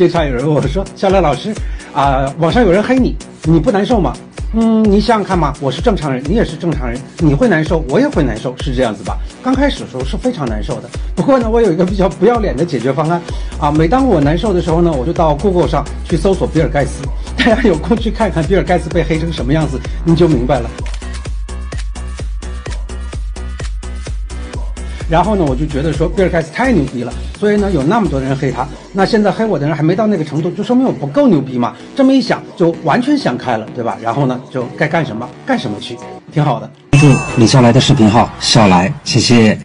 经常有人问我说：“小赖老师，啊、网上有人黑你，你不难受吗？”嗯，你想想看嘛，我是正常人，你也是正常人，你会难受，我也会难受，是这样子吧？刚开始的时候是非常难受的，不过呢，我有一个比较不要脸的解决方案，啊，每当我难受的时候呢，我就到 Google 上去搜索比尔盖茨，大家有空去看看比尔盖茨被黑成什么样子，你就明白了。然后呢，我就觉得说比尔盖茨太牛逼了，所以呢，有那么多人黑他。那现在黑我的人还没到那个程度，就说明我不够牛逼嘛。这么一想，就完全想开了，对吧？然后呢，就该干什么干什么去，挺好的。关注李笑来的视频号“笑来”，谢谢。